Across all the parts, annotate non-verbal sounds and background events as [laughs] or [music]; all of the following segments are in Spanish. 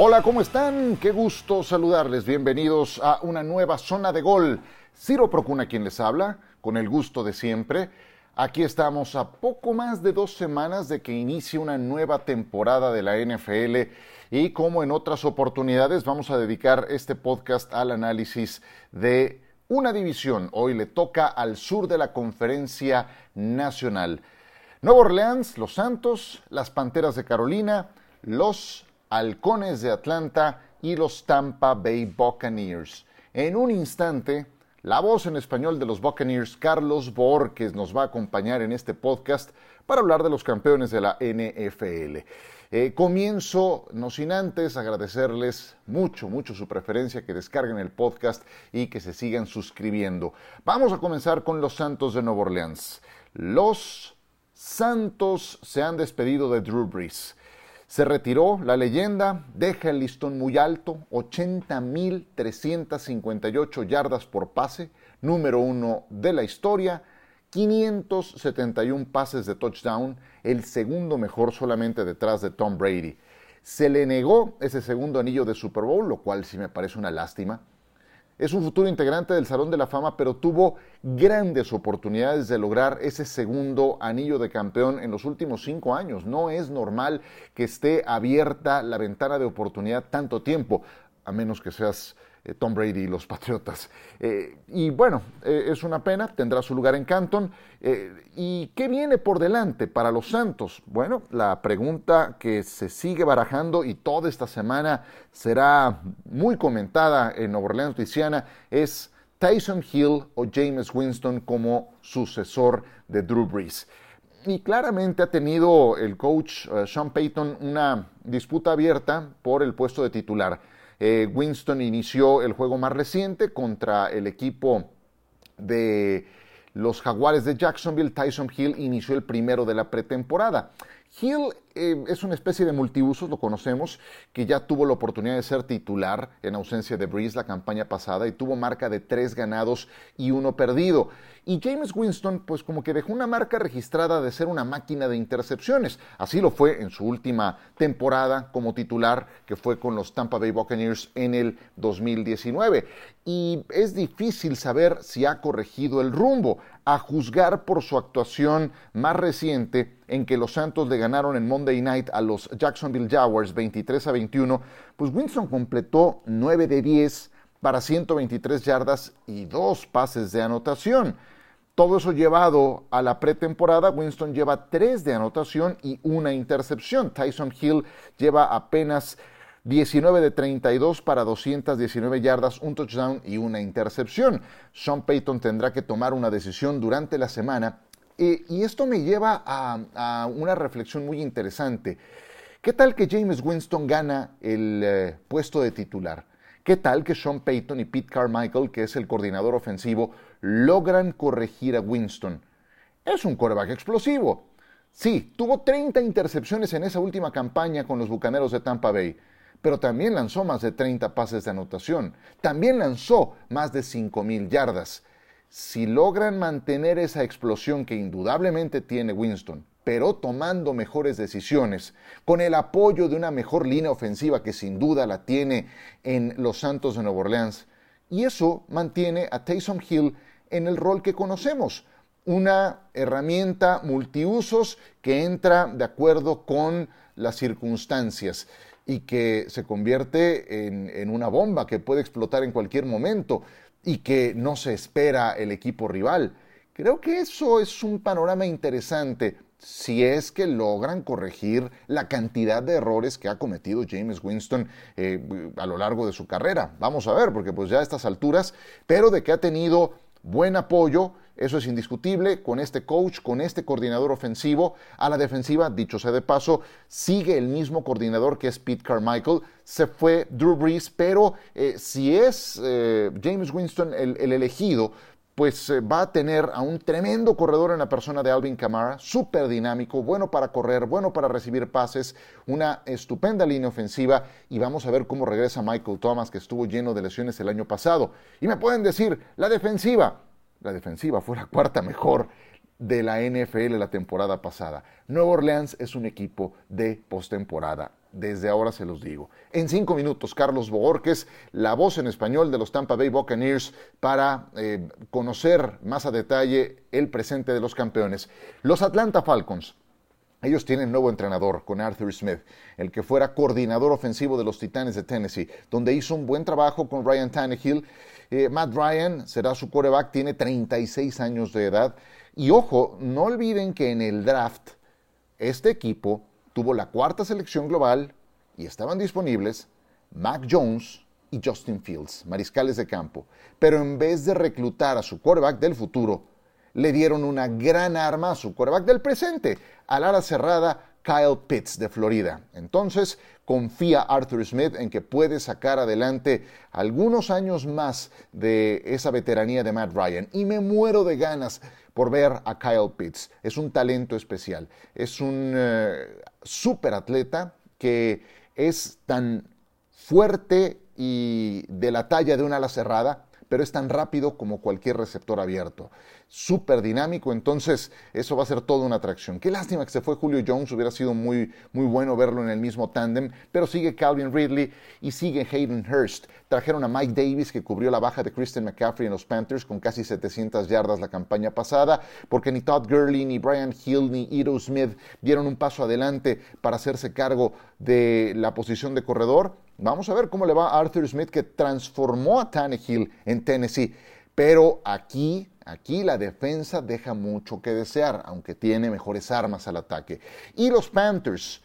Hola, ¿cómo están? Qué gusto saludarles. Bienvenidos a una nueva zona de gol. Ciro Procuna quien les habla, con el gusto de siempre. Aquí estamos a poco más de dos semanas de que inicie una nueva temporada de la NFL y como en otras oportunidades vamos a dedicar este podcast al análisis de una división. Hoy le toca al sur de la conferencia nacional. Nueva Orleans, Los Santos, las Panteras de Carolina, los Halcones de Atlanta y los Tampa Bay Buccaneers. En un instante, la voz en español de los Buccaneers, Carlos Borges, nos va a acompañar en este podcast para hablar de los campeones de la NFL. Eh, comienzo, no sin antes, agradecerles mucho, mucho su preferencia, que descarguen el podcast y que se sigan suscribiendo. Vamos a comenzar con los Santos de Nueva Orleans. Los Santos se han despedido de Drew Brees. Se retiró la leyenda, deja el listón muy alto, 80.358 yardas por pase, número uno de la historia, 571 pases de touchdown, el segundo mejor solamente detrás de Tom Brady. Se le negó ese segundo anillo de Super Bowl, lo cual sí me parece una lástima. Es un futuro integrante del Salón de la Fama, pero tuvo grandes oportunidades de lograr ese segundo anillo de campeón en los últimos cinco años. No es normal que esté abierta la ventana de oportunidad tanto tiempo, a menos que seas eh, Tom Brady y los Patriotas. Eh, y bueno, eh, es una pena, tendrá su lugar en Canton. ¿Y qué viene por delante para los Santos? Bueno, la pregunta que se sigue barajando y toda esta semana será muy comentada en Nueva Orleans, Luisiana, es Tyson Hill o James Winston como sucesor de Drew Brees. Y claramente ha tenido el coach Sean Payton una disputa abierta por el puesto de titular. Eh, Winston inició el juego más reciente contra el equipo de los Jaguares de Jacksonville. Tyson Hill inició el primero de la pretemporada. Hill eh, es una especie de multiusos, lo conocemos, que ya tuvo la oportunidad de ser titular en ausencia de Breeze la campaña pasada y tuvo marca de tres ganados y uno perdido. Y James Winston, pues como que dejó una marca registrada de ser una máquina de intercepciones. Así lo fue en su última temporada como titular, que fue con los Tampa Bay Buccaneers en el 2019. Y es difícil saber si ha corregido el rumbo, a juzgar por su actuación más reciente en que los Santos le ganaron en Monday Night a los Jacksonville Jaguars 23 a 21, pues Winston completó 9 de 10 para 123 yardas y dos pases de anotación. Todo eso llevado a la pretemporada, Winston lleva 3 de anotación y una intercepción. Tyson Hill lleva apenas 19 de 32 para 219 yardas, un touchdown y una intercepción. Sean Payton tendrá que tomar una decisión durante la semana y esto me lleva a, una reflexión muy interesante. ¿Qué tal que James Winston gana el eh, puesto de titular? ¿Qué tal que Sean Payton y Pete Carmichael, que es el coordinador ofensivo, logran corregir a Winston? Es un coreback explosivo. Sí, tuvo 30 intercepciones en esa última campaña con los Bucaneros de Tampa Bay, pero también lanzó más de 30 pases de anotación. También lanzó más de 5.000 yardas si logran mantener esa explosión que indudablemente tiene Winston, pero tomando mejores decisiones, con el apoyo de una mejor línea ofensiva que sin duda la tiene en los Santos de Nueva Orleans, y eso mantiene a Taysom Hill en el rol que conocemos, una herramienta multiusos que entra de acuerdo con las circunstancias y que se convierte en, en una bomba que puede explotar en cualquier momento y que no se espera el equipo rival. Creo que eso es un panorama interesante si es que logran corregir la cantidad de errores que ha cometido James Winston eh, a lo largo de su carrera. Vamos a ver, porque pues ya a estas alturas, pero de que ha tenido buen apoyo, eso es indiscutible, con este coach, con este coordinador ofensivo. A la defensiva, dicho sea de paso, sigue el mismo coordinador que es Pete Carmichael. Se fue Drew Brees, pero eh, si es eh, James Winston el, elegido, pues eh, va a tener a un tremendo corredor en la persona de Alvin Kamara, súper dinámico, bueno para correr, bueno para recibir pases, una estupenda línea ofensiva y vamos a ver cómo regresa Michael Thomas que estuvo lleno de lesiones el año pasado. Y me pueden decir, la defensiva, la defensiva fue la cuarta mejor de la NFL la temporada pasada. Nueva Orleans es un equipo de postemporada desde ahora se los digo. En cinco minutos, Carlos Boorques, la voz en español de los Tampa Bay Buccaneers, para eh, conocer más a detalle el presente de los campeones. Los Atlanta Falcons. Ellos tienen nuevo entrenador con Arthur Smith, el que fuera coordinador ofensivo de los Titanes de Tennessee, donde hizo un buen trabajo con Ryan Tannehill. Eh, Matt Ryan será su quarterback, tiene 36 años de edad. Y ojo, no olviden que en el draft, este equipo tuvo la cuarta selección global y estaban disponibles Mac Jones y Justin Fields, mariscales de campo. Pero en vez de reclutar a su quarterback del futuro, le dieron una gran arma a su quarterback del presente, al ala cerrada Kyle Pitts de Florida. Entonces, confía Arthur Smith en que puede sacar adelante algunos años más de esa veteranía de Matt Ryan. Y me muero de ganas por ver a Kyle Pitts. Es un talento especial. Es un eh, super atleta que es tan fuerte y de la talla de una ala cerrada, pero es tan rápido como cualquier receptor abierto súper dinámico, entonces eso va a ser toda una atracción. Qué lástima que se fue Julio Jones, hubiera sido muy, muy bueno verlo en el mismo tándem, pero sigue Calvin Ridley y sigue Hayden Hurst. Trajeron a Mike Davis, que cubrió la baja de Christian McCaffrey en los Panthers con casi 700 yardas la campaña pasada, porque ni Todd Gurley, ni Brian Hill, ni Edo Smith dieron un paso adelante para hacerse cargo de la posición de corredor. Vamos a ver cómo le va a Arthur Smith, que transformó a Tannehill en Tennessee. Pero aquí Aquí la defensa deja mucho que desear, aunque tiene mejores armas al ataque. Y los Panthers.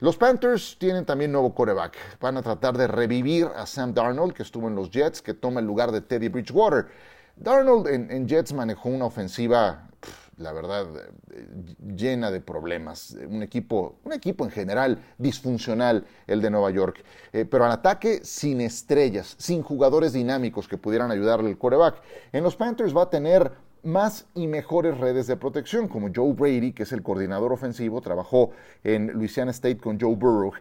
Los Panthers tienen también nuevo coreback. Van a tratar de revivir a Sam Darnold, que estuvo en los Jets, que toma el lugar de Teddy Bridgewater. Darnold en Jets manejó una ofensiva la verdad, llena de problemas. Un equipo, un equipo en general disfuncional, el de Nueva York. Eh, pero al ataque sin estrellas, sin jugadores dinámicos que pudieran ayudarle el coreback. En los Panthers va a tener más y mejores redes de protección, como Joe Brady, que es el coordinador ofensivo, trabajó en Louisiana State con Joe Burrow,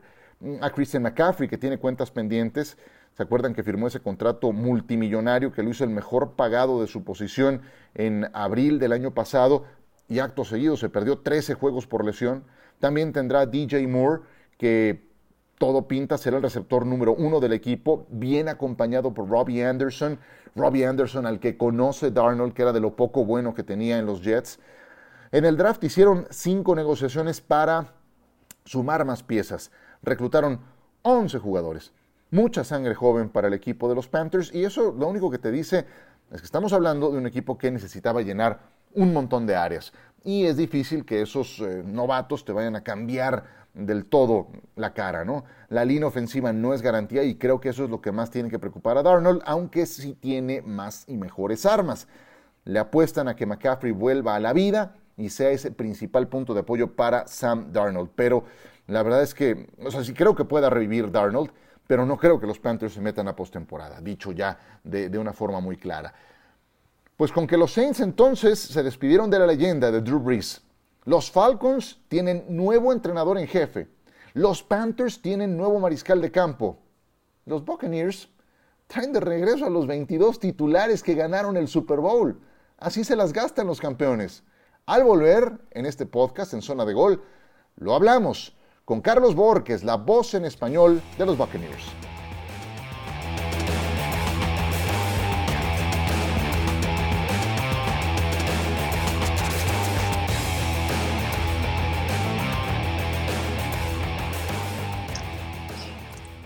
a Christian McCaffrey, que tiene cuentas pendientes. ¿Se acuerdan que firmó ese contrato multimillonario que lo hizo el mejor pagado de su posición en abril del año pasado y acto seguido se perdió 13 juegos por lesión? También tendrá DJ Moore, que todo pinta ser el receptor número uno del equipo, bien acompañado por Robbie Anderson. Robbie Anderson, al que conoce Darnold, que era de lo poco bueno que tenía en los Jets. En el draft hicieron cinco negociaciones para sumar más piezas. Reclutaron 11 jugadores mucha sangre joven para el equipo de los Panthers y eso lo único que te dice es que estamos hablando de un equipo que necesitaba llenar un montón de áreas y es difícil que esos eh, novatos te vayan a cambiar del todo la cara, ¿no? La línea ofensiva no es garantía y creo que eso es lo que más tiene que preocupar a Darnold, aunque sí tiene más y mejores armas. Le apuestan a que McCaffrey vuelva a la vida y sea ese principal punto de apoyo para Sam Darnold, pero la verdad es que, o sea, sí creo que pueda revivir Darnold, pero no creo que los Panthers se metan a postemporada, dicho ya de, una forma muy clara. Pues con que los Saints entonces se despidieron de la leyenda de Drew Brees. Los Falcons tienen nuevo entrenador en jefe. Los Panthers tienen nuevo mariscal de campo. Los Buccaneers traen de regreso a los 22 titulares que ganaron el Super Bowl. Así se las gastan los campeones. Al volver en este podcast en zona de gol, lo hablamos con Carlos Borges, la voz en español de los Buccaneers.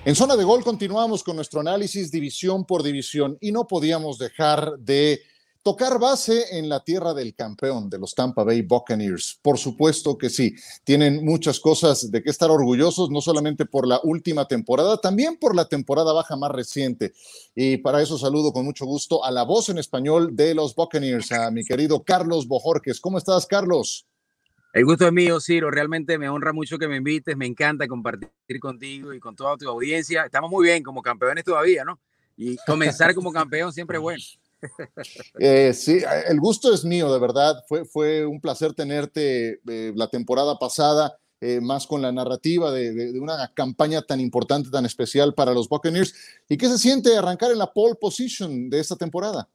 En zona de gol continuamos con nuestro análisis división por división y no podíamos dejar de Tocar base en la tierra del campeón de los Tampa Bay Buccaneers. Por supuesto que sí, tienen muchas cosas de qué estar orgullosos, no solamente por la última temporada, también por la temporada baja más reciente. Y para eso saludo con mucho gusto a la voz en español de los Buccaneers, a mi querido Carlos Bojorques. ¿Cómo estás, Carlos? El gusto es mío, Ciro. Realmente me honra mucho que me invites. Me encanta compartir contigo y con toda tu audiencia. Estamos muy bien como campeones todavía, ¿no? Y comenzar como campeón siempre es bueno. Eh, sí, el gusto es mío, de verdad. Fue, fue un placer tenerte eh, la temporada pasada, eh, más con la narrativa de, una campaña tan importante, tan especial para los Buccaneers. ¿Y qué se siente arrancar en la pole position de esta temporada?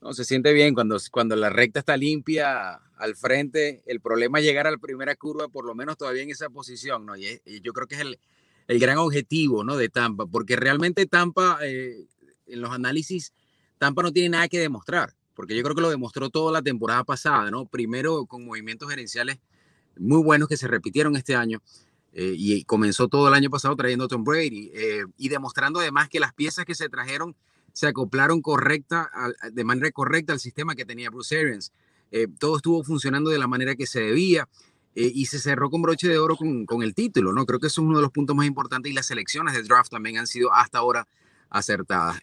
No, se siente bien cuando, cuando la recta está limpia al frente. El problema es llegar a la primera curva, por lo menos todavía en esa posición, ¿no? Y, yo creo que es el, el, gran objetivo, ¿no? De Tampa, porque realmente Tampa, en los análisis, Tampa no tiene nada que demostrar, porque yo creo que lo demostró toda la temporada pasada, ¿no? Primero con movimientos gerenciales muy buenos que se repitieron este año. Eh, y comenzó todo el año pasado trayendo a Tom Brady eh, y demostrando además que las piezas que se trajeron se acoplaron correcta, de manera correcta al sistema que tenía Bruce Arians. Eh, todo estuvo funcionando de la manera que se debía y se cerró con broche de oro con, con, el título, ¿no? Creo que eso es uno de los puntos más importantes y las selecciones de draft también han sido hasta ahora acertadas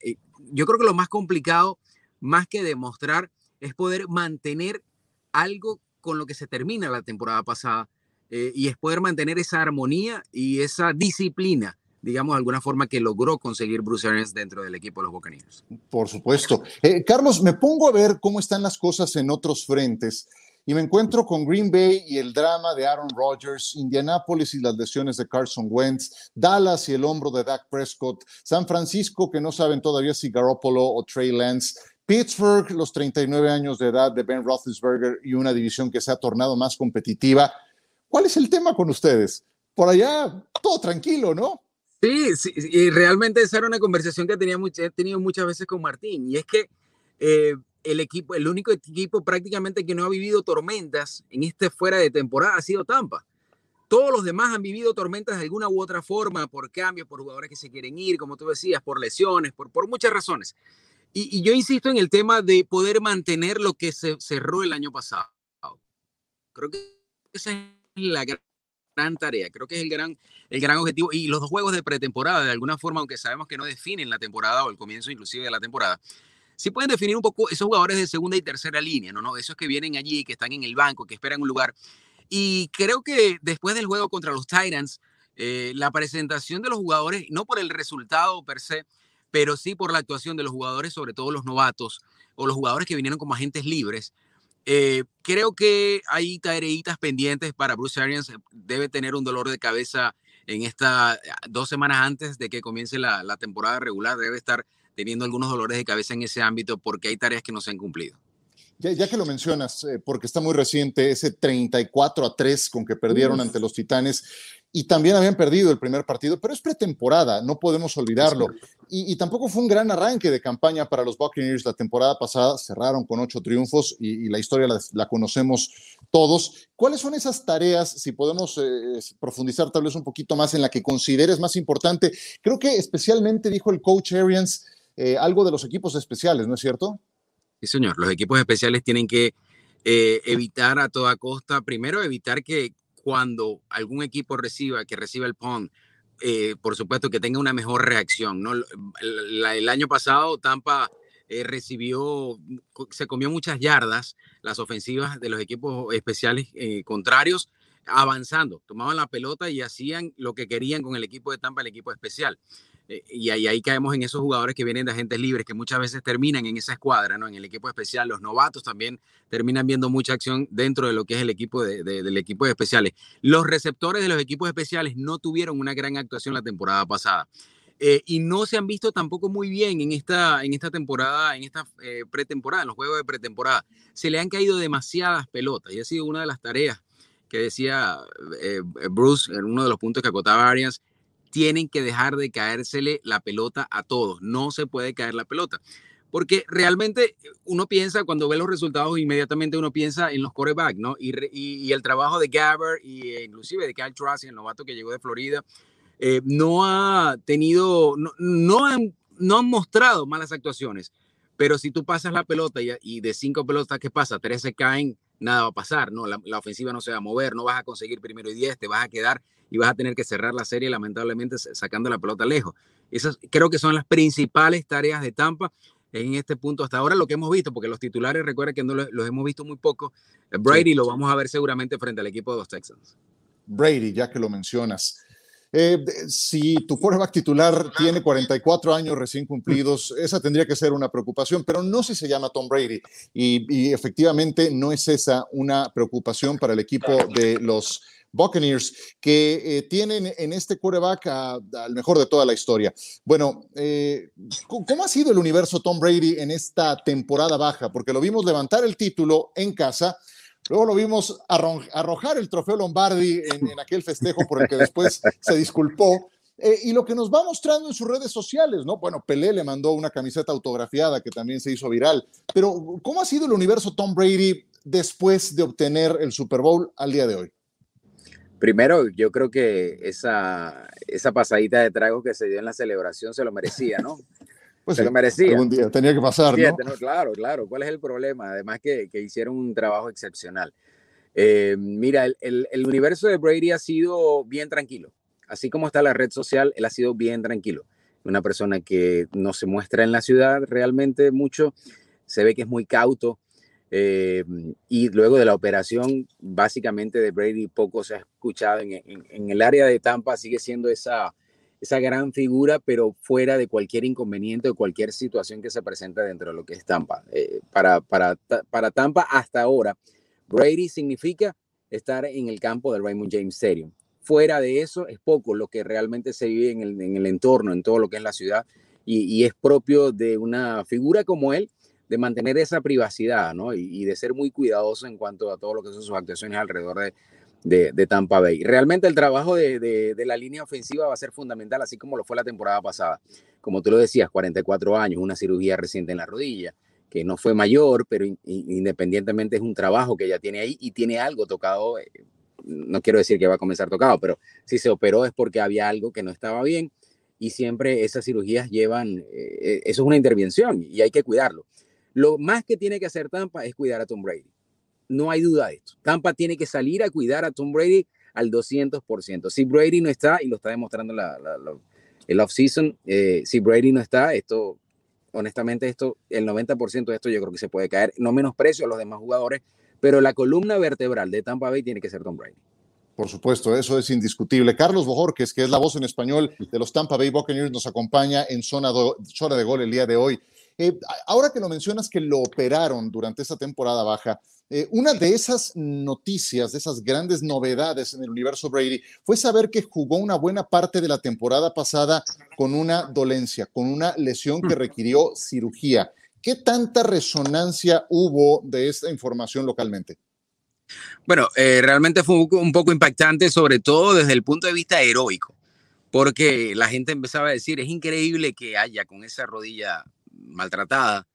yo creo que lo más complicado, más que demostrar, es poder mantener algo con lo que se termina la temporada pasada eh, y es poder mantener esa armonía y esa disciplina digamos, de alguna forma que logró conseguir Bruce Arians dentro del equipo de los Buccaneers. Por supuesto. Eh, Carlos, me pongo a ver cómo están las cosas en otros frentes y me encuentro con Green Bay y el drama de Aaron Rodgers, Indianapolis y las lesiones de Carson Wentz, Dallas y el hombro de Dak Prescott, San Francisco que no saben todavía si Garoppolo o Trey Lance, Pittsburgh, los 39 años de edad de Ben Roethlisberger y una división que se ha tornado más competitiva. ¿Cuál es el tema con ustedes? Por allá, todo tranquilo, ¿no? Sí, sí, y realmente esa era una conversación que tenía he tenido muchas veces con Martín, y es que eh, el equipo, el único equipo prácticamente que no ha vivido tormentas en este fuera de temporada ha sido Tampa. Todos los demás han vivido tormentas de alguna u otra forma, por cambios, por jugadores que se quieren ir, como tú decías, por lesiones, por, por muchas razones. Y, yo insisto en el tema de poder mantener lo que se cerró el año pasado. Creo que esa es la gran tarea, creo que es el gran, el gran objetivo. Y los dos juegos de pretemporada, de alguna forma, aunque sabemos que no definen la temporada o el comienzo inclusive de la temporada, sí pueden definir un poco esos jugadores de segunda y tercera línea, ¿no? ¿no? Esos que vienen allí, que están en el banco, que esperan un lugar. Y creo que después del juego contra los Titans, eh, la presentación de los jugadores, no por el resultado per se, pero sí por la actuación de los jugadores, sobre todo los novatos o los jugadores que vinieron como agentes libres, eh, creo que hay tareitas pendientes para Bruce Arians. Debe tener un dolor de cabeza en estas dos semanas antes de que comience la temporada regular. Debe estar teniendo algunos dolores de cabeza en ese ámbito porque hay tareas que no se han cumplido. Ya, que lo mencionas, eh, porque está muy reciente, ese 34 a 3 con que perdieron ante los Titanes, y también habían perdido el primer partido, pero es pretemporada, no podemos olvidarlo. Y, tampoco fue un gran arranque de campaña para los Buccaneers la temporada pasada, cerraron con ocho triunfos y, la historia la, conocemos todos. ¿Cuáles son esas tareas, si podemos eh, profundizar tal vez un poquito más en la que consideres más importante? Creo que especialmente dijo el coach Arians, eh, algo de los equipos especiales, ¿no es cierto? Sí, señor. Los equipos especiales tienen que eh, evitar a toda costa, primero evitar que cuando algún equipo reciba, que reciba el PON, eh, por supuesto que tenga una mejor reacción. ¿no? El, año pasado Tampa recibió, se comió muchas yardas las ofensivas de los equipos especiales contrarios avanzando, tomaban la pelota y hacían lo que querían con el equipo de Tampa, el equipo especial. Eh, y ahí, ahí, caemos en esos jugadores que vienen de agentes libres, que muchas veces terminan en esa escuadra, ¿no? en el equipo especial. Los novatos también terminan viendo mucha acción dentro de lo que es el equipo de, del equipo de especiales. Los receptores de los equipos especiales no tuvieron una gran actuación la temporada pasada. Eh, y no se han visto tampoco muy bien en esta, en esta temporada, en esta eh, pretemporada, en los juegos de pretemporada. Se le han caído demasiadas pelotas y ha sido una de las tareas que decía Bruce en uno de los puntos que acotaba Arias tienen que dejar de caérsele la pelota a todos. No se puede caer la pelota. Porque realmente uno piensa, cuando ve los resultados, inmediatamente uno piensa en los corebacks, ¿no? Y, el trabajo de Gabbard y e inclusive de Kyle Trask, el novato que llegó de Florida, eh, no ha tenido, no, no, han, no han mostrado malas actuaciones. Pero si tú pasas la pelota y, y de cinco pelotas, ¿qué pasa? Tres se caen, nada va a pasar, ¿no? La, la, ofensiva no se va a mover, no vas a conseguir primero y diez, te vas a quedar y vas a tener que cerrar la serie lamentablemente sacando la pelota lejos. Esas creo que son las principales tareas de Tampa en este punto hasta ahora lo que hemos visto, porque los titulares recuerda que no los, hemos visto muy poco. Brady lo vamos a ver seguramente frente al equipo de los Texans. Brady, ya que lo mencionas. Eh, si tu quarterback titular tiene 44 años recién cumplidos, esa tendría que ser una preocupación, pero no si se llama Tom Brady. Y, efectivamente no es esa una preocupación para el equipo de los Buccaneers, que eh, tienen en este quarterback al mejor de toda la historia. Bueno, eh, ¿cómo ha sido el universo Tom Brady en esta temporada baja? Porque lo vimos levantar el título en casa Luego lo vimos arrojar el trofeo Lombardi en, aquel festejo por el que después se disculpó. Eh, y lo que nos va mostrando en sus redes sociales, ¿no? Bueno, Pelé le mandó una camiseta autografiada que también se hizo viral. Pero, ¿cómo ha sido el universo Tom Brady después de obtener el Super Bowl al día de hoy? Primero, yo creo que esa, esa pasadita de trago que se dio en la celebración se lo merecía, ¿no? [laughs] Pues se lo merecía. Un día tenía que pasar, ¿no? Claro, claro. ¿Cuál es el problema? Además que, que hicieron un trabajo excepcional. Eh, mira, el, el, universo de Brady ha sido bien tranquilo. Así como está la red social, él ha sido bien tranquilo. Una persona que no se muestra en la ciudad realmente mucho, se ve que es muy cauto. Eh, y luego de la operación, básicamente de Brady poco se ha escuchado en, en, en el área de Tampa, sigue siendo esa, esa gran figura, pero fuera de cualquier inconveniente o cualquier situación que se presenta dentro de lo que es Tampa. Eh, para, para, para Tampa hasta ahora, Brady significa estar en el campo del Raymond James Stadium. Fuera de eso, es poco lo que realmente se vive en el, en el entorno, en todo lo que es la ciudad, y, es propio de una figura como él de mantener esa privacidad, ¿no? Y, y, de ser muy cuidadoso en cuanto a todo lo que son sus actuaciones alrededor de, de, Tampa Bay. Realmente el trabajo de, la línea ofensiva va a ser fundamental, así como lo fue la temporada pasada. Como tú lo decías, 44 años, una cirugía reciente en la rodilla, que no fue mayor, pero independientemente es un trabajo que ya tiene ahí y tiene algo tocado. Eh, no quiero decir que va a comenzar tocado, pero si se operó es porque había algo que no estaba bien y siempre esas cirugías llevan, eh, eh, eso es una intervención y hay que cuidarlo. Lo más que tiene que hacer Tampa es cuidar a Tom Brady no hay duda de esto. Tampa tiene que salir a cuidar a Tom Brady al 200%. Si Brady no está, y lo está demostrando el off-season, eh, si Brady no está, esto, honestamente, esto, el 90% de esto yo creo que se puede caer. No menosprecio a los demás jugadores, pero la columna vertebral de Tampa Bay tiene que ser Tom Brady. Por supuesto, eso es indiscutible. Carlos Bojorques, que es la voz en español de los Tampa Bay Buccaneers, nos acompaña en zona, zona de gol el día de hoy. Eh, ahora que lo mencionas que lo operaron durante esta temporada baja, eh, una de esas noticias, de esas grandes novedades en el universo Brady, fue saber que jugó una buena parte de la temporada pasada con una dolencia, con una lesión que mm. requirió cirugía. ¿Qué tanta resonancia hubo de esta información localmente? Bueno, eh, realmente fue un poco impactante, sobre todo desde el punto de vista heroico, porque la gente empezaba a decir, es increíble que haya con esa rodilla maltratada,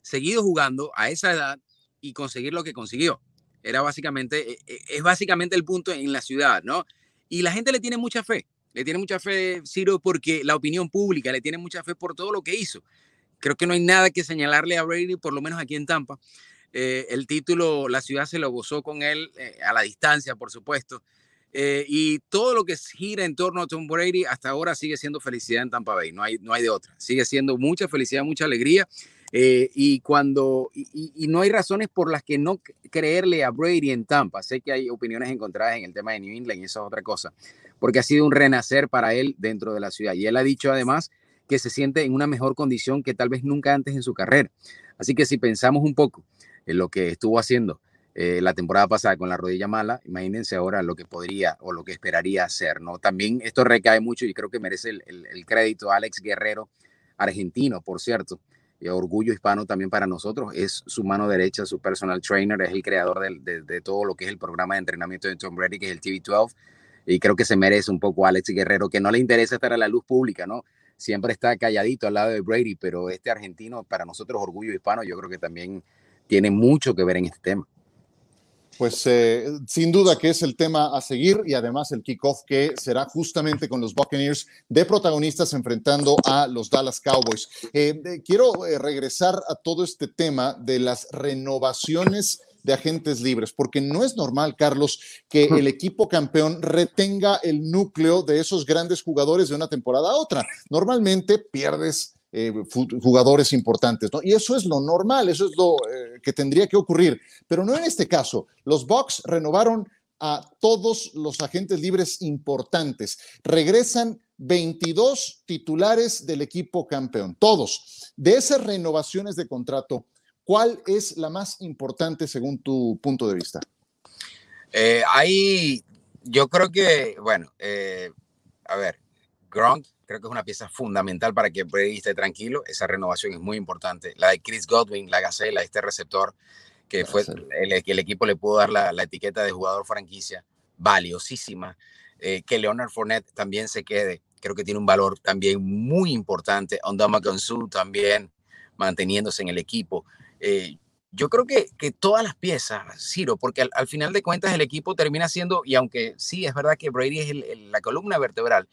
seguido jugando a esa edad y conseguir lo que consiguió. Era básicamente, e, e, es básicamente el punto en la ciudad, ¿no? Y la gente le tiene mucha fe, le tiene mucha fe, Ciro, porque la opinión pública le tiene mucha fe por todo lo que hizo. Creo que no hay nada que señalarle a Brady, por lo menos aquí en Tampa. Eh, el título, la ciudad se lo gozó con él eh, a la distancia, por supuesto. Eh, y todo lo que gira en torno a Tom Brady hasta ahora sigue siendo felicidad en Tampa Bay, no hay, no hay de otra. Sigue siendo mucha felicidad, mucha alegría. Eh, y cuando y, no hay razones por las que no creerle a Brady en Tampa. Sé que hay opiniones encontradas en el tema de New England y eso es otra cosa, porque ha sido un renacer para él dentro de la ciudad. Y él ha dicho además que se siente en una mejor condición que tal vez nunca antes en su carrera. Así que si pensamos un poco en lo que estuvo haciendo eh, la temporada pasada con la rodilla mala, imagínense ahora lo que podría o lo que esperaría hacer, ¿no? También esto recae mucho y creo que merece el, el, crédito a Alex Guerrero, argentino, por cierto, orgullo hispano también para nosotros, es su mano derecha, su personal trainer, es el creador de, de, todo lo que es el programa de entrenamiento de Tom Brady, que es el TV12, y creo que se merece un poco Alex Guerrero, que no le interesa estar a la luz pública, ¿no? Siempre está calladito al lado de Brady, pero este argentino, para nosotros, orgullo hispano, yo creo que también tiene mucho que ver en este tema pues eh, sin duda que es el tema a seguir y además el kickoff que será justamente con los Buccaneers de protagonistas enfrentando a los Dallas Cowboys. Eh, quiero eh, regresar a todo este tema de las renovaciones de agentes libres, porque no es normal, Carlos, que el equipo campeón retenga el núcleo de esos grandes jugadores de una temporada a otra. Normalmente pierdes eh, jugadores importantes, ¿no? Y eso es lo normal, eso es lo eh, que tendría que ocurrir, pero no en este caso. Los Bucks renovaron a todos los agentes libres importantes. Regresan 22 titulares del equipo campeón, todos. De esas renovaciones de contrato, ¿cuál es la más importante según tu punto de vista? Eh, ahí yo creo que, bueno, a ver, Gronk creo que es una pieza fundamental para que Brady esté tranquilo. Esa renovación es muy importante. La de Chris Godwin, la gacela, este receptor, que fue el, el, equipo le pudo dar la, la, etiqueta de jugador franquicia, valiosísima. Eh, que Leonard Fournette también se quede. Creo que tiene un valor también muy importante. Ondama Gonzú también manteniéndose en el equipo. Eh, yo creo que, que, todas las piezas, Ciro, porque al, al, final de cuentas el equipo termina siendo, y aunque sí es verdad que Brady es el, el, la columna vertebral,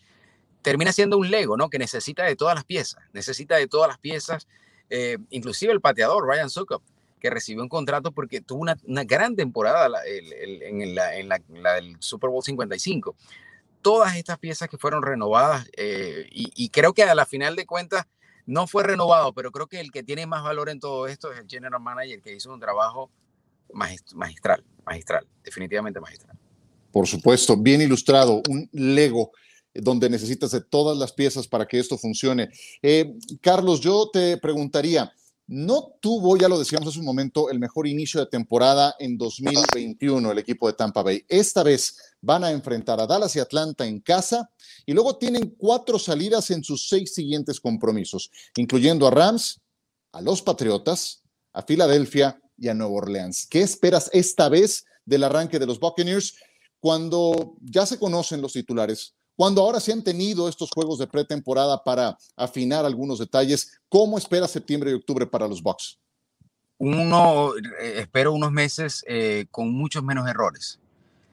termina siendo un Lego, ¿no? Que necesita de todas las piezas, necesita de todas las piezas, eh, inclusive el pateador, Ryan Sukup, que recibió un contrato porque tuvo una, gran temporada la, el, el, en, la, en la, del Super Bowl 55. Todas estas piezas que fueron renovadas, eh, y, creo que a la final de cuentas no fue renovado, pero creo que el que tiene más valor en todo esto es el general manager que hizo un trabajo magistral, magistral, definitivamente magistral. Por supuesto, bien ilustrado, un Lego donde necesitas de todas las piezas para que esto funcione. Eh, Carlos, yo te preguntaría, no tuvo, ya lo decíamos hace un momento, el mejor inicio de temporada en 2021 el equipo de Tampa Bay. Esta vez van a enfrentar a Dallas y Atlanta en casa y luego tienen cuatro salidas en sus seis siguientes compromisos, incluyendo a Rams, a los Patriotas, a Filadelfia y a Nueva Orleans. ¿Qué esperas esta vez del arranque de los Buccaneers cuando ya se conocen los titulares? Cuando ahora se han tenido estos juegos de pretemporada para afinar algunos detalles, ¿cómo espera septiembre y octubre para los Bucks? Uno, eh, espero unos meses eh, con muchos menos errores,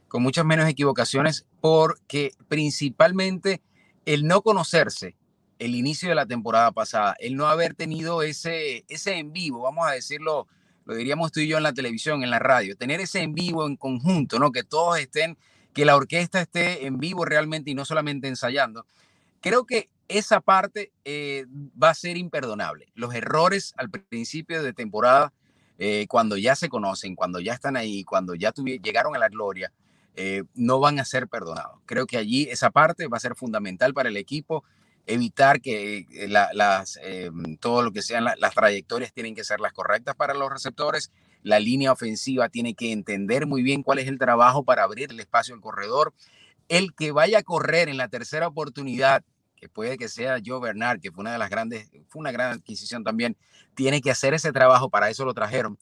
con muchas menos equivocaciones, porque principalmente el no conocerse el inicio de la temporada pasada, el no haber tenido ese, ese en vivo, vamos a decirlo, lo diríamos tú y yo en la televisión, en la radio, tener ese en vivo en conjunto, ¿no? Que todos estén que la orquesta esté en vivo realmente y no solamente ensayando. Creo que esa parte eh, va a ser imperdonable. Los errores al principio de temporada, eh, cuando ya se conocen, cuando ya están ahí, cuando ya llegaron a la gloria, eh, no van a ser perdonados. Creo que allí esa parte va a ser fundamental para el equipo, evitar que la, las, todo lo que sean la, las trayectorias tienen que ser las correctas para los receptores la línea ofensiva tiene que entender muy bien cuál es el trabajo para abrir el espacio al corredor. El que vaya a correr en la tercera oportunidad, que puede que sea Joe Bernard, que fue una de las grandes, fue una gran adquisición también, tiene que hacer ese trabajo, para eso lo trajeron.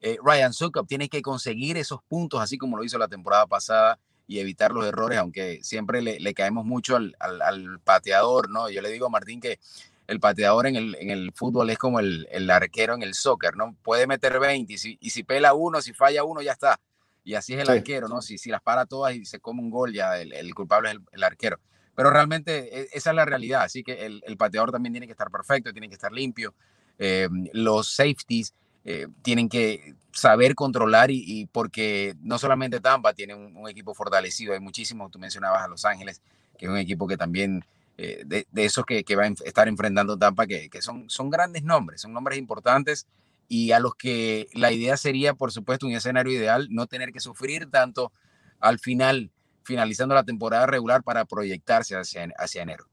Eh, Ryan Sukup tiene que conseguir esos puntos, así como lo hizo la temporada pasada, y evitar los errores, aunque siempre le, caemos mucho al, al, pateador, ¿no? Yo le digo a Martín que el pateador en el, en el fútbol es como el, el, arquero en el soccer, ¿no? Puede meter 20 y si, y si pela uno, si falla uno, ya está. Y así es el sí. arquero, ¿no? Si, si las para todas y se come un gol, ya el, el culpable es el, el, arquero. Pero realmente e, esa es la realidad, así que el, el pateador también tiene que estar perfecto, tiene que estar limpio. Eh, los safeties eh, tienen que saber controlar y, y, porque no solamente Tampa tiene un, un, equipo fortalecido, hay muchísimos, tú mencionabas a Los Ángeles, que es un equipo que también eh, de, de, esos que, que, va a estar enfrentando Tampa, que, que, son, son grandes nombres, son nombres importantes y a los que la idea sería, por supuesto, un escenario ideal, no tener que sufrir tanto al final, finalizando la temporada regular para proyectarse hacia, hacia enero.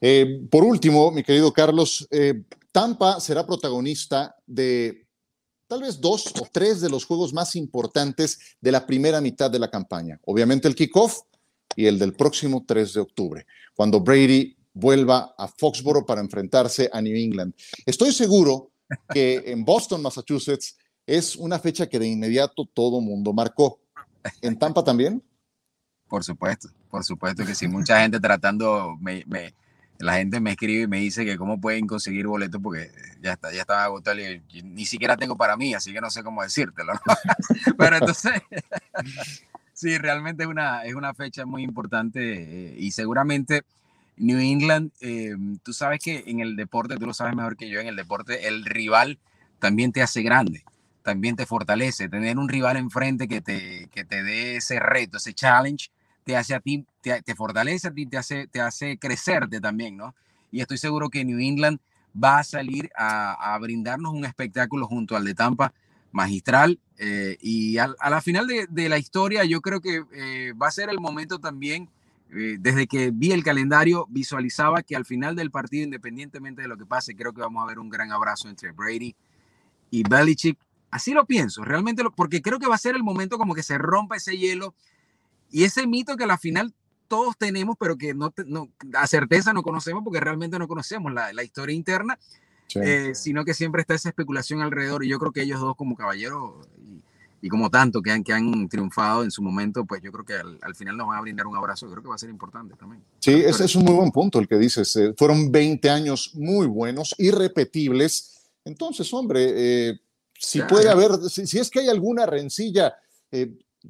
Eh, por último, mi querido Carlos, eh, Tampa será protagonista de tal vez dos o tres de los juegos más importantes de la primera mitad de la campaña. Obviamente el kickoff y el del próximo 3 de octubre, cuando Brady vuelva a Foxboro para enfrentarse a New England. Estoy seguro que en Boston, Massachusetts, es una fecha que de inmediato todo mundo marcó. ¿En Tampa también? Por supuesto, por supuesto que sí. Mucha gente tratando, me, me, la gente me escribe y me dice que cómo pueden conseguir boletos porque ya está, ya estaba agotado y ni siquiera tengo para mí, así que no sé cómo decírtelo. ¿no? [laughs] Pero entonces, sí, realmente es una, es una fecha muy importante eh, y seguramente New England, eh, tú sabes que en el deporte, tú lo sabes mejor que yo, en el deporte el rival también te hace grande, también te fortalece. Tener un rival enfrente que te, que te dé ese reto, ese challenge, te hace a ti, te, te fortalece a ti, te hace, te hace crecerte también, ¿no? Y estoy seguro que New England va a salir a, a brindarnos un espectáculo junto al de Tampa magistral. Eh, y a, la final de, la historia yo creo que eh, va a ser el momento también, eh, desde que vi el calendario, visualizaba que al final del partido, independientemente de lo que pase, creo que vamos a ver un gran abrazo entre Brady y Belichick. Así lo pienso, realmente, porque creo que va a ser el momento como que se rompa ese hielo y ese mito que a la final todos tenemos, pero que no, no a certeza no conocemos porque realmente no conocemos la, la historia interna eh, sino que siempre está esa especulación alrededor. Y yo creo que ellos dos como caballeros y, como tanto que han, que han triunfado en su momento, pues yo creo que al, final nos van a brindar un abrazo. creo que va a ser importante también. Sí, ese es un muy buen punto el que dices. Eh, fueron 20 años muy buenos, irrepetibles. Entonces, hombre, eh, si puede haber, si, es que hay alguna rencilla,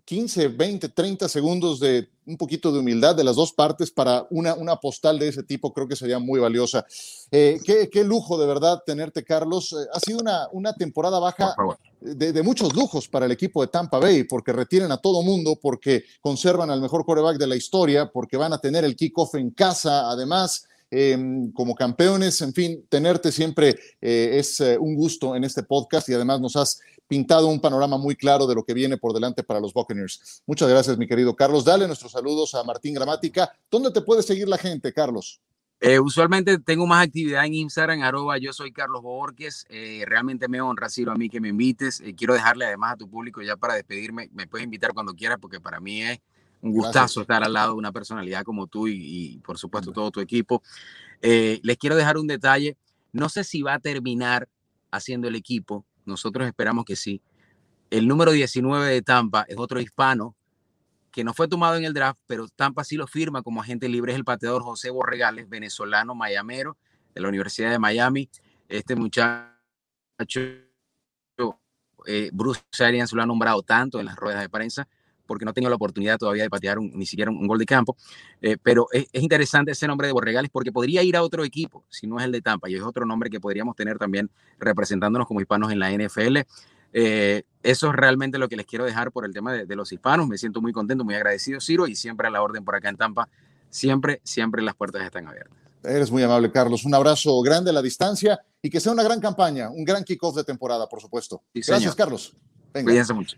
15, 20, 30 segundos de un poquito de humildad de las dos partes para una, una postal de ese tipo, creo que sería muy valiosa. Eh, qué, lujo de verdad tenerte, Carlos. Eh, ha sido una, una temporada baja de, muchos lujos para el equipo de Tampa Bay, porque retienen a todo mundo, porque conservan al mejor quarterback de la historia, porque van a tener el kickoff en casa, además. Em, como campeones, en fin, tenerte siempre eh, es un gusto en este podcast y además nos has pintado un panorama muy claro de lo que viene por delante para los Buccaneers. Muchas gracias, mi querido Carlos. Dale nuestros saludos a Martín Gramática. ¿Dónde te puede seguir la gente, Carlos? Eh, usualmente tengo más actividad en Instagram, arroba yo soy Carlos Borges. Eh, realmente me honra, Ciro, a mí que me invites. Eh, quiero dejarle además a tu público ya para despedirme. Me puedes invitar cuando quieras porque para mí es un gustazo estar al lado de una personalidad como tú y, por supuesto todo tu equipo. les quiero dejar un detalle. No sé si va a terminar haciendo el equipo, nosotros esperamos que sí. El número 19 de Tampa es otro hispano que no fue tomado en el draft, pero Tampa sí lo firma como agente libre, es el pateador José Borregales, venezolano, mayamero, de la Universidad de Miami. Este muchacho, eh, Bruce Arians lo ha nombrado tanto en las ruedas de prensa, porque no tengo la oportunidad todavía de patear ni siquiera un, gol de campo. Eh, pero es, interesante ese nombre de Borregales porque podría ir a otro equipo, si no es el de Tampa, y es otro nombre que podríamos tener también representándonos como hispanos en la NFL. Eh, eso es realmente lo que les quiero dejar por el tema de, los hispanos. Me siento muy contento, muy agradecido, Ciro, y siempre a la orden por acá en Tampa. Siempre, siempre las puertas están abiertas. Eres muy amable, Carlos. Un abrazo grande a la distancia y que sea una gran campaña, un gran kickoff de temporada, por supuesto. Gracias, Carlos. Venga. Cuídense mucho.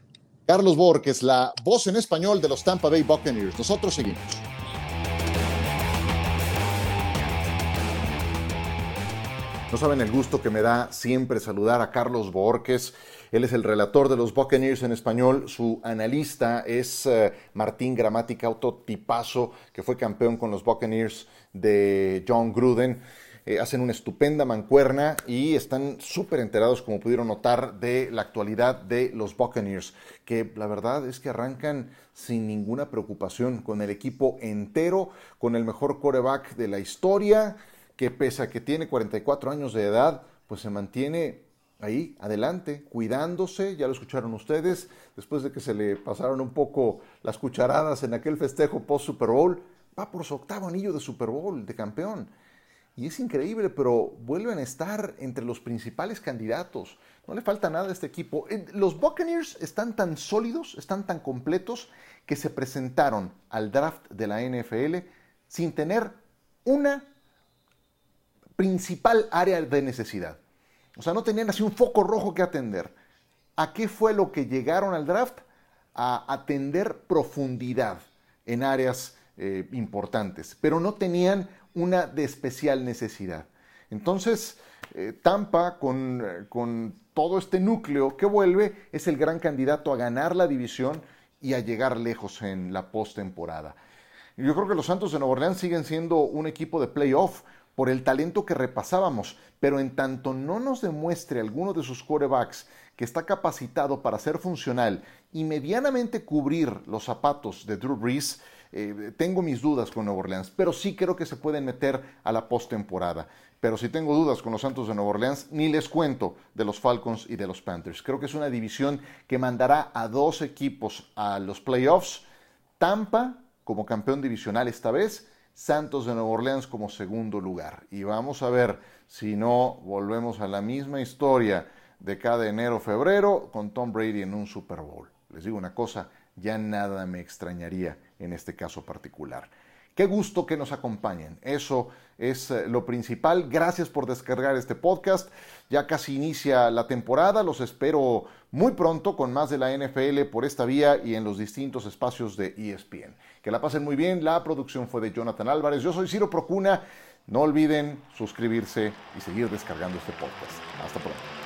Carlos Borges, la voz en español de los Tampa Bay Buccaneers. Nosotros seguimos. No saben el gusto que me da siempre saludar a Carlos Borges. Él es el relator de los Buccaneers en español. Su analista es eh, Martín Gramática, autotipazo, que fue campeón con los Buccaneers de John Gruden. Eh, hacen una estupenda mancuerna y están súper enterados, como pudieron notar, de la actualidad de los Buccaneers, que la verdad es que arrancan sin ninguna preocupación, con el equipo entero, con el mejor quarterback de la historia, que pese a que tiene 44 años de edad, pues se mantiene ahí, adelante, cuidándose, ya lo escucharon ustedes, después de que se le pasaron un poco las cucharadas en aquel festejo post Super Bowl, va por su octavo anillo de Super Bowl, de campeón y es increíble, pero vuelven a estar entre los principales candidatos. No le falta nada a este equipo. Los Buccaneers están tan sólidos, están tan completos, que se presentaron al draft de la NFL sin tener una principal área de necesidad. O sea, no tenían así un foco rojo que atender. ¿A qué fue lo que llegaron al draft? A atender profundidad en áreas eh, importantes, pero no tenían una de especial necesidad. Entonces, eh, Tampa, con, con todo este núcleo que vuelve, es el gran candidato a ganar la división y a llegar lejos en la postemporada. Yo creo que los Santos de Nueva Orleans siguen siendo un equipo de playoff por el talento que repasábamos, pero en tanto no nos demuestre alguno de sus quarterbacks que está capacitado para ser funcional y medianamente cubrir los zapatos de Drew Brees, eh, tengo mis dudas con Nueva Orleans, pero sí creo que se pueden meter a la postemporada. Pero si tengo dudas con los Santos de Nueva Orleans, ni les cuento de los Falcons y de los Panthers. Creo que es una división que mandará a dos equipos a los playoffs. Tampa como campeón divisional esta vez, Santos de Nueva Orleans como segundo lugar. Y vamos a ver si no volvemos a la misma historia de cada enero, febrero, con Tom Brady en un Super Bowl. Les digo una cosa, ya nada me extrañaría en este caso particular. Qué gusto que nos acompañen. Eso es eh, lo principal. Gracias por descargar este podcast. Ya casi inicia la temporada. Los espero muy pronto con más de la NFL por esta vía y en los distintos espacios de ESPN. Que la pasen muy bien. La producción fue de Jonathan Álvarez. Yo soy Ciro Procuna. No olviden suscribirse y seguir descargando este podcast. Hasta pronto.